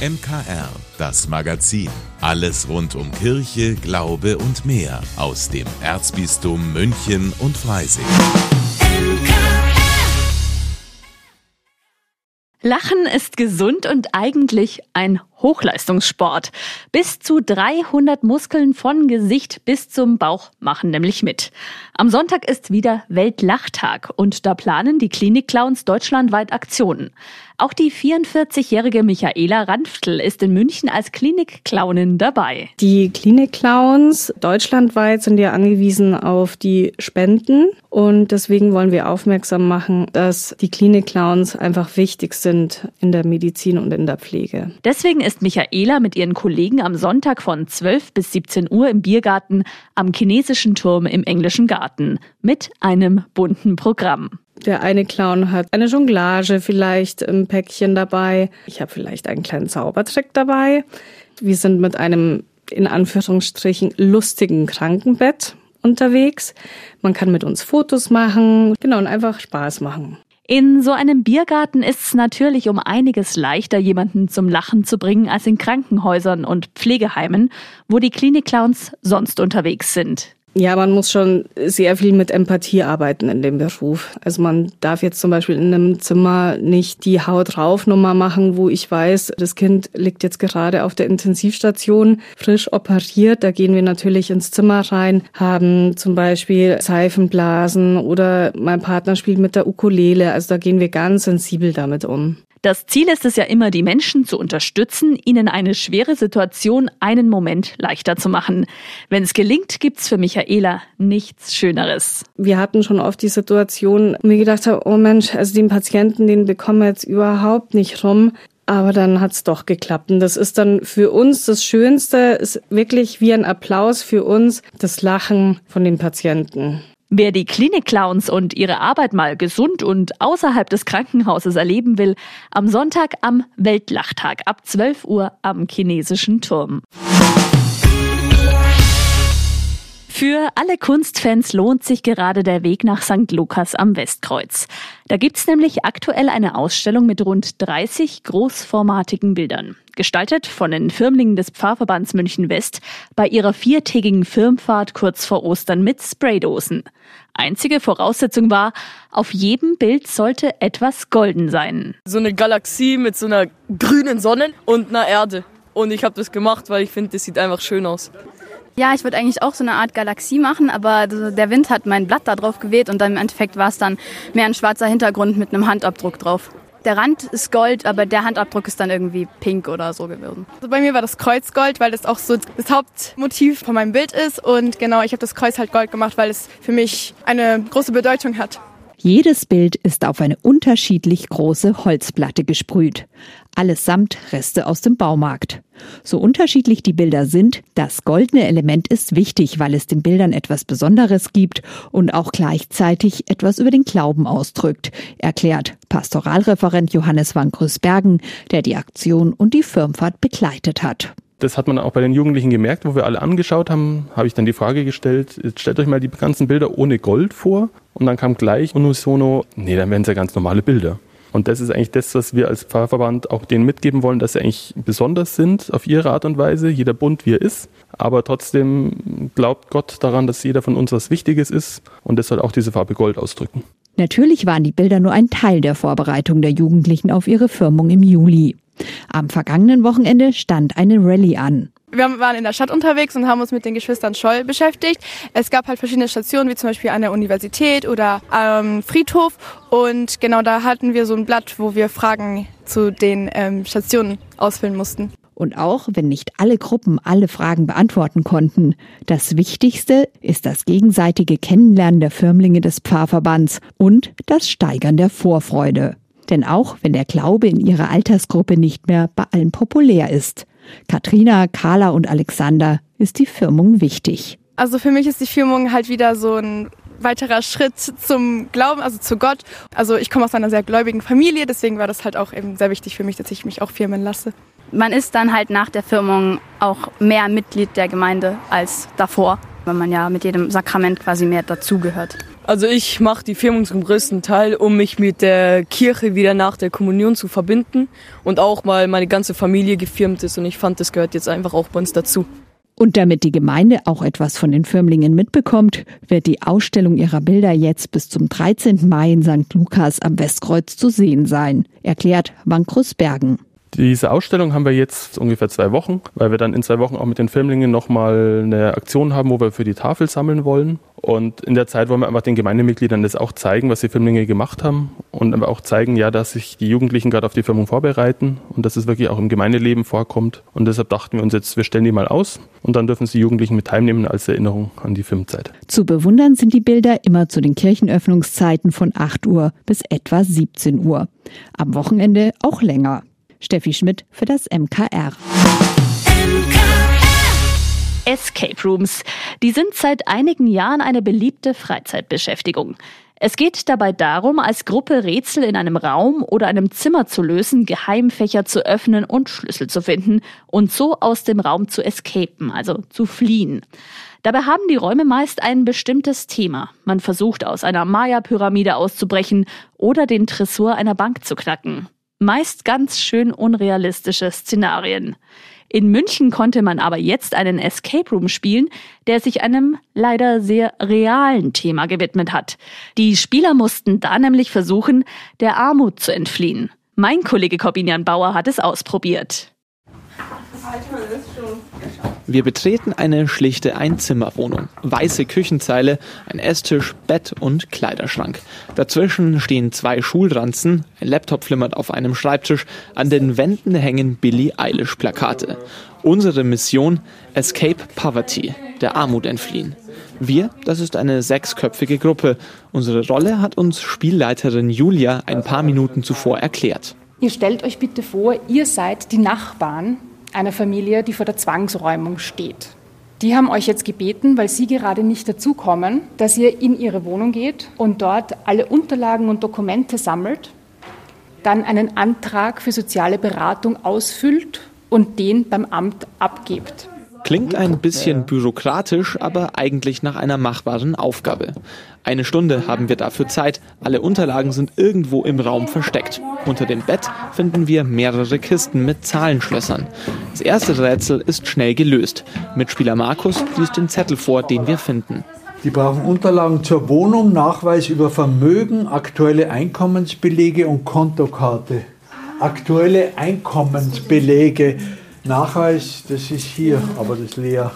MKR, das Magazin. Alles rund um Kirche, Glaube und mehr aus dem Erzbistum München und Freising. Lachen ist gesund und eigentlich ein Hochleistungssport. Bis zu 300 Muskeln von Gesicht bis zum Bauch machen nämlich mit. Am Sonntag ist wieder Weltlachtag und da planen die Klinikclowns deutschlandweit Aktionen. Auch die 44-jährige Michaela Ranftl ist in München als Klinikclownin dabei. Die Klinikclowns deutschlandweit sind ja angewiesen auf die Spenden und deswegen wollen wir aufmerksam machen, dass die Klinikclowns einfach wichtig sind in der Medizin und in der Pflege. Deswegen ist Michaela mit ihren Kollegen am Sonntag von 12 bis 17 Uhr im Biergarten am chinesischen Turm im englischen Garten mit einem bunten Programm. Der eine Clown hat eine Jonglage vielleicht im Päckchen dabei. Ich habe vielleicht einen kleinen Zaubertrick dabei. Wir sind mit einem in Anführungsstrichen lustigen Krankenbett unterwegs. Man kann mit uns Fotos machen, genau, und einfach Spaß machen. In so einem Biergarten ist es natürlich um einiges leichter, jemanden zum Lachen zu bringen, als in Krankenhäusern und Pflegeheimen, wo die Klinikclowns sonst unterwegs sind. Ja, man muss schon sehr viel mit Empathie arbeiten in dem Beruf. Also man darf jetzt zum Beispiel in einem Zimmer nicht die Haut drauf Nummer machen, wo ich weiß, das Kind liegt jetzt gerade auf der Intensivstation, frisch operiert. Da gehen wir natürlich ins Zimmer rein, haben zum Beispiel Seifenblasen oder mein Partner spielt mit der Ukulele. Also da gehen wir ganz sensibel damit um. Das Ziel ist es ja immer, die Menschen zu unterstützen, ihnen eine schwere Situation einen Moment leichter zu machen. Wenn es gelingt, gibt's für Michaela nichts Schöneres. Wir hatten schon oft die Situation, wo wir gedacht haben, oh Mensch, also den Patienten, den bekommen wir jetzt überhaupt nicht rum. Aber dann hat's doch geklappt. Und das ist dann für uns das Schönste, ist wirklich wie ein Applaus für uns, das Lachen von den Patienten. Wer die Klinikclowns und ihre Arbeit mal gesund und außerhalb des Krankenhauses erleben will, am Sonntag am Weltlachtag ab 12 Uhr am chinesischen Turm. Für alle Kunstfans lohnt sich gerade der Weg nach St. Lukas am Westkreuz. Da gibt's nämlich aktuell eine Ausstellung mit rund 30 großformatigen Bildern. Gestaltet von den Firmlingen des Pfarrverbands München West bei ihrer viertägigen Firmfahrt kurz vor Ostern mit Spraydosen. Einzige Voraussetzung war, auf jedem Bild sollte etwas golden sein. So eine Galaxie mit so einer grünen Sonne und einer Erde. Und ich habe das gemacht, weil ich finde, das sieht einfach schön aus. Ja, ich würde eigentlich auch so eine Art Galaxie machen, aber der Wind hat mein Blatt da drauf geweht und dann im Endeffekt war es dann mehr ein schwarzer Hintergrund mit einem Handabdruck drauf. Der Rand ist Gold, aber der Handabdruck ist dann irgendwie pink oder so gewesen. Also bei mir war das Kreuz Gold, weil das auch so das Hauptmotiv von meinem Bild ist. Und genau, ich habe das Kreuz halt Gold gemacht, weil es für mich eine große Bedeutung hat. Jedes Bild ist auf eine unterschiedlich große Holzplatte gesprüht. Allesamt Reste aus dem Baumarkt. So unterschiedlich die Bilder sind, das goldene Element ist wichtig, weil es den Bildern etwas Besonderes gibt und auch gleichzeitig etwas über den Glauben ausdrückt, erklärt Pastoralreferent Johannes van Grüßbergen, der die Aktion und die Firmfahrt begleitet hat das hat man auch bei den Jugendlichen gemerkt, wo wir alle angeschaut haben, habe ich dann die Frage gestellt, stellt euch mal die ganzen Bilder ohne Gold vor. Und dann kam gleich unisono, nee, dann wären es ja ganz normale Bilder. Und das ist eigentlich das, was wir als Pfarrverband auch denen mitgeben wollen, dass sie eigentlich besonders sind auf ihre Art und Weise, jeder bunt wie er ist. Aber trotzdem glaubt Gott daran, dass jeder von uns was Wichtiges ist und das soll auch diese Farbe Gold ausdrücken. Natürlich waren die Bilder nur ein Teil der Vorbereitung der Jugendlichen auf ihre Firmung im Juli. Am vergangenen Wochenende stand eine Rallye an. Wir waren in der Stadt unterwegs und haben uns mit den Geschwistern Scholl beschäftigt. Es gab halt verschiedene Stationen, wie zum Beispiel an der Universität oder am Friedhof. Und genau da hatten wir so ein Blatt, wo wir Fragen zu den ähm, Stationen ausfüllen mussten. Und auch wenn nicht alle Gruppen alle Fragen beantworten konnten, das Wichtigste ist das gegenseitige Kennenlernen der Firmlinge des Pfarrverbands und das Steigern der Vorfreude. Denn auch wenn der Glaube in ihrer Altersgruppe nicht mehr bei allen populär ist, Katrina, Carla und Alexander ist die Firmung wichtig. Also für mich ist die Firmung halt wieder so ein weiterer Schritt zum Glauben, also zu Gott. Also ich komme aus einer sehr gläubigen Familie, deswegen war das halt auch eben sehr wichtig für mich, dass ich mich auch firmen lasse. Man ist dann halt nach der Firmung auch mehr Mitglied der Gemeinde als davor, weil man ja mit jedem Sakrament quasi mehr dazugehört. Also ich mache die Firmung zum größten Teil, um mich mit der Kirche wieder nach der Kommunion zu verbinden und auch mal meine ganze Familie gefirmt ist und ich fand, das gehört jetzt einfach auch bei uns dazu. Und damit die Gemeinde auch etwas von den Firmlingen mitbekommt, wird die Ausstellung ihrer Bilder jetzt bis zum 13. Mai in St. Lukas am Westkreuz zu sehen sein, erklärt Wankrus Bergen. Diese Ausstellung haben wir jetzt ungefähr zwei Wochen, weil wir dann in zwei Wochen auch mit den Filmlingen nochmal eine Aktion haben, wo wir für die Tafel sammeln wollen. Und in der Zeit wollen wir einfach den Gemeindemitgliedern das auch zeigen, was die Filmlinge gemacht haben und aber auch zeigen, ja, dass sich die Jugendlichen gerade auf die Firmung vorbereiten und dass es wirklich auch im Gemeindeleben vorkommt. Und deshalb dachten wir uns jetzt, wir stellen die mal aus und dann dürfen sie die Jugendlichen mit teilnehmen als Erinnerung an die Filmzeit. Zu bewundern sind die Bilder immer zu den Kirchenöffnungszeiten von 8 Uhr bis etwa 17 Uhr. Am Wochenende auch länger. Steffi Schmidt für das MKR. Escape Rooms. Die sind seit einigen Jahren eine beliebte Freizeitbeschäftigung. Es geht dabei darum, als Gruppe Rätsel in einem Raum oder einem Zimmer zu lösen, Geheimfächer zu öffnen und Schlüssel zu finden und so aus dem Raum zu escapen, also zu fliehen. Dabei haben die Räume meist ein bestimmtes Thema. Man versucht aus einer Maya-Pyramide auszubrechen oder den Tresor einer Bank zu knacken. Meist ganz schön unrealistische Szenarien. In München konnte man aber jetzt einen Escape Room spielen, der sich einem leider sehr realen Thema gewidmet hat. Die Spieler mussten da nämlich versuchen, der Armut zu entfliehen. Mein Kollege Corbinian Bauer hat es ausprobiert. Wir betreten eine schlichte Einzimmerwohnung. Weiße Küchenzeile, ein Esstisch, Bett und Kleiderschrank. Dazwischen stehen zwei Schulranzen, ein Laptop flimmert auf einem Schreibtisch, an den Wänden hängen Billie Eilish Plakate. Unsere Mission Escape Poverty, der Armut entfliehen. Wir, das ist eine sechsköpfige Gruppe. Unsere Rolle hat uns Spielleiterin Julia ein paar Minuten zuvor erklärt. Ihr stellt euch bitte vor, ihr seid die Nachbarn einer Familie, die vor der Zwangsräumung steht. Die haben euch jetzt gebeten, weil sie gerade nicht dazukommen, dass ihr in ihre Wohnung geht und dort alle Unterlagen und Dokumente sammelt, dann einen Antrag für soziale Beratung ausfüllt und den beim Amt abgebt. Klingt ein bisschen bürokratisch, aber eigentlich nach einer machbaren Aufgabe. Eine Stunde haben wir dafür Zeit. Alle Unterlagen sind irgendwo im Raum versteckt. Unter dem Bett finden wir mehrere Kisten mit Zahlenschlössern. Das erste Rätsel ist schnell gelöst. Mitspieler Markus liest den Zettel vor, den wir finden. Die brauchen Unterlagen zur Wohnung, Nachweis über Vermögen, aktuelle Einkommensbelege und Kontokarte. Aktuelle Einkommensbelege. Nachweis, das ist hier, aber das ist leer.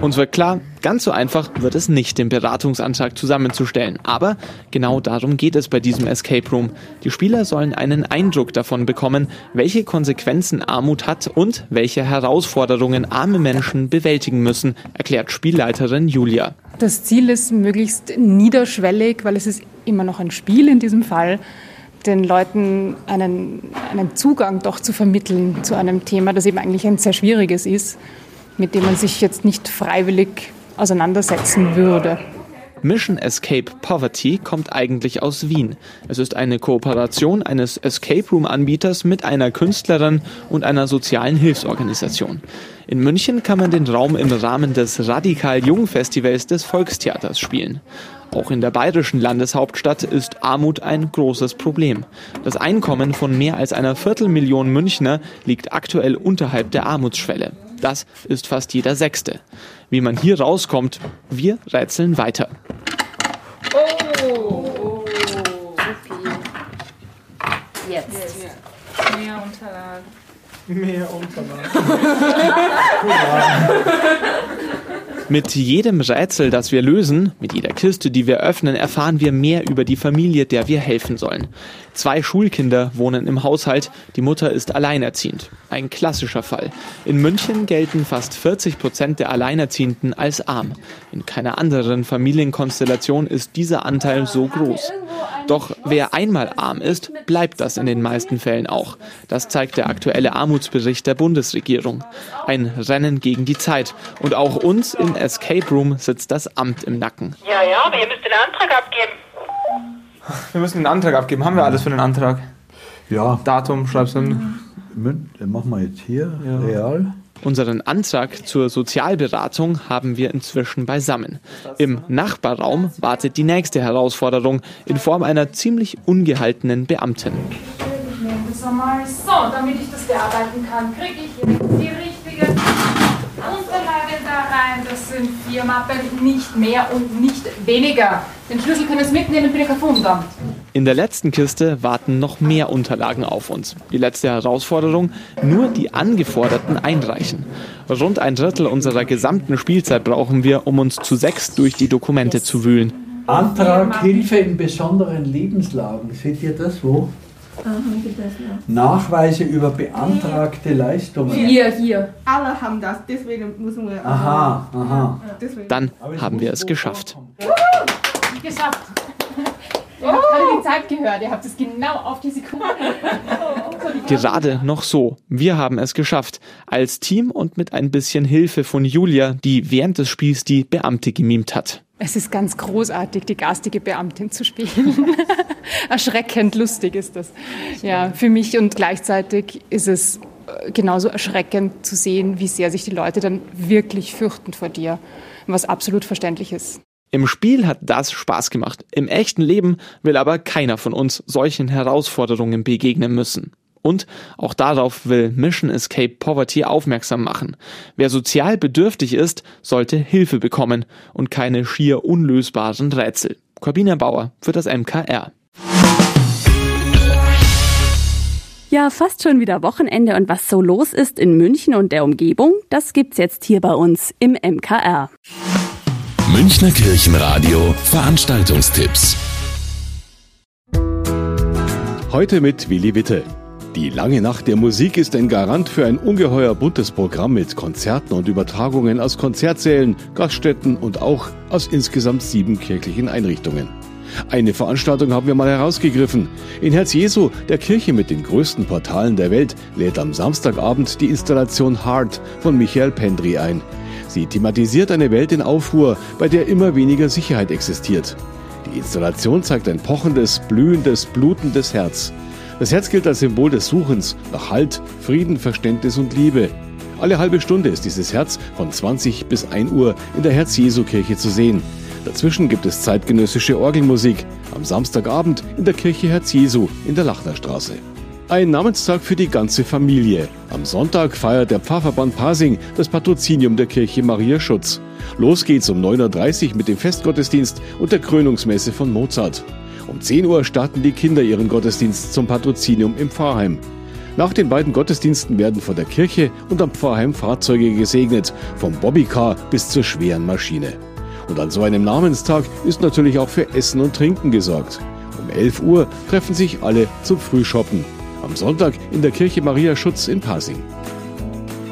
Uns wird klar, ganz so einfach wird es nicht, den Beratungsantrag zusammenzustellen. Aber genau darum geht es bei diesem Escape Room. Die Spieler sollen einen Eindruck davon bekommen, welche Konsequenzen Armut hat und welche Herausforderungen arme Menschen bewältigen müssen, erklärt Spielleiterin Julia. Das Ziel ist möglichst niederschwellig, weil es ist immer noch ein Spiel in diesem Fall den Leuten einen, einen Zugang doch zu vermitteln zu einem Thema, das eben eigentlich ein sehr schwieriges ist, mit dem man sich jetzt nicht freiwillig auseinandersetzen würde. Mission Escape Poverty kommt eigentlich aus Wien. Es ist eine Kooperation eines Escape Room Anbieters mit einer Künstlerin und einer sozialen Hilfsorganisation. In München kann man den Raum im Rahmen des Radikal Jung Festivals des Volkstheaters spielen. Auch in der bayerischen Landeshauptstadt ist Armut ein großes Problem. Das Einkommen von mehr als einer Viertelmillion Münchner liegt aktuell unterhalb der Armutsschwelle. Das ist fast jeder Sechste. Wie man hier rauskommt, wir rätseln weiter. Oh, supi. Jetzt. Mehr Unterlagen. Mehr Unterlagen. Mit jedem Rätsel, das wir lösen, mit jeder Kiste, die wir öffnen, erfahren wir mehr über die Familie, der wir helfen sollen. Zwei Schulkinder wohnen im Haushalt, die Mutter ist alleinerziehend. Ein klassischer Fall. In München gelten fast 40 Prozent der Alleinerziehenden als arm. In keiner anderen Familienkonstellation ist dieser Anteil so groß. Doch wer einmal arm ist, bleibt das in den meisten Fällen auch. Das zeigt der aktuelle Armutsbericht der Bundesregierung. Ein Rennen gegen die Zeit. Und auch uns im Escape Room sitzt das Amt im Nacken. Ja, ja, aber ihr müsst den Antrag abgeben. Wir müssen den Antrag abgeben. Haben wir alles für den Antrag? Ja. Datum, schreibst du hin. Den machen wir jetzt hier, ja. real. Unseren Antrag zur Sozialberatung haben wir inzwischen beisammen. Im Nachbarraum wartet die nächste Herausforderung in Form einer ziemlich ungehaltenen Beamtin. Ich so, damit ich das bearbeiten kann, kriege ich jetzt die richtige Unterlage da rein. Das sind vier Mappen, nicht mehr und nicht weniger. Den Schlüssel können Sie mitnehmen für die Kafundamt. In der letzten Kiste warten noch mehr Unterlagen auf uns. Die letzte Herausforderung, nur die angeforderten einreichen. Rund ein Drittel unserer gesamten Spielzeit brauchen wir, um uns zu sechs durch die Dokumente zu wühlen. Antrag Hilfe in besonderen Lebenslagen. Seht ihr das wo? Nachweise über beantragte Leistungen. Hier, hier. Alle haben das, deswegen müssen wir. Aha, aha. Dann haben wir es geschafft. Geschafft. Ihr habt gerade die Zeit gehört, ihr habt es genau auf die Sekunde. Gerade noch so. Wir haben es geschafft. Als Team und mit ein bisschen Hilfe von Julia, die während des Spiels die Beamte gemimt hat. Es ist ganz großartig, die garstige Beamtin zu spielen. Erschreckend lustig ist das. Ja, für mich und gleichzeitig ist es äh, genauso erschreckend zu sehen, wie sehr sich die Leute dann wirklich fürchten vor dir, was absolut verständlich ist. Im Spiel hat das Spaß gemacht. Im echten Leben will aber keiner von uns solchen Herausforderungen begegnen müssen. Und auch darauf will Mission Escape Poverty aufmerksam machen. Wer sozial bedürftig ist, sollte Hilfe bekommen und keine schier unlösbaren Rätsel. Corbina Bauer für das MKR. Ja, fast schon wieder Wochenende und was so los ist in München und der Umgebung, das gibt's jetzt hier bei uns im MKR. Münchner Kirchenradio Veranstaltungstipps. Heute mit Willi Witte. Die lange Nacht der Musik ist ein Garant für ein ungeheuer buntes Programm mit Konzerten und Übertragungen aus Konzertsälen, Gaststätten und auch aus insgesamt sieben kirchlichen Einrichtungen. Eine Veranstaltung haben wir mal herausgegriffen. In Herz Jesu, der Kirche mit den größten Portalen der Welt, lädt am Samstagabend die Installation Heart von Michael Pendry ein. Sie thematisiert eine Welt in Aufruhr, bei der immer weniger Sicherheit existiert. Die Installation zeigt ein pochendes, blühendes, blutendes Herz. Das Herz gilt als Symbol des Suchens nach Halt, Frieden, Verständnis und Liebe. Alle halbe Stunde ist dieses Herz von 20 bis 1 Uhr in der Herz-Jesu-Kirche zu sehen. Dazwischen gibt es zeitgenössische Orgelmusik. Am Samstagabend in der Kirche Herz Jesu in der Lachnerstraße. Ein Namenstag für die ganze Familie. Am Sonntag feiert der Pfarrverband Pasing das Patrozinium der Kirche Maria Schutz. Los geht's um 9.30 Uhr mit dem Festgottesdienst und der Krönungsmesse von Mozart. Um 10 Uhr starten die Kinder ihren Gottesdienst zum Patrozinium im Pfarrheim. Nach den beiden Gottesdiensten werden vor der Kirche und am Pfarrheim Fahrzeuge gesegnet, vom Bobbycar bis zur schweren Maschine. Und an so einem Namenstag ist natürlich auch für Essen und Trinken gesorgt. Um 11 Uhr treffen sich alle zum Frühshoppen. Am Sonntag in der Kirche Maria Schutz in Pasing.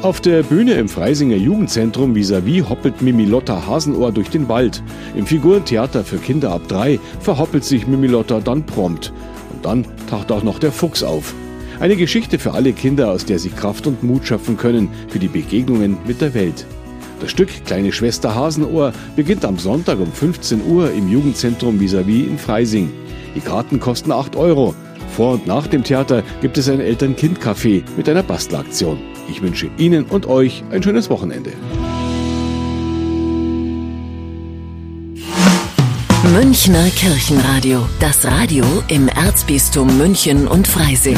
Auf der Bühne im Freisinger Jugendzentrum vis-à-vis hoppelt Mimilotta Hasenohr durch den Wald. Im Figurentheater für Kinder ab drei verhoppelt sich Mimilotta dann prompt. Und dann taucht auch noch der Fuchs auf. Eine Geschichte für alle Kinder, aus der sie Kraft und Mut schöpfen können für die Begegnungen mit der Welt. Das Stück Kleine Schwester Hasenohr beginnt am Sonntag um 15 Uhr im Jugendzentrum vis-à-vis in Freising. Die Karten kosten 8 Euro. Vor und nach dem Theater gibt es ein Eltern-Kind-Café mit einer Bastelaktion. Ich wünsche Ihnen und euch ein schönes Wochenende. Münchner Kirchenradio. Das Radio im Erzbistum München und Freising.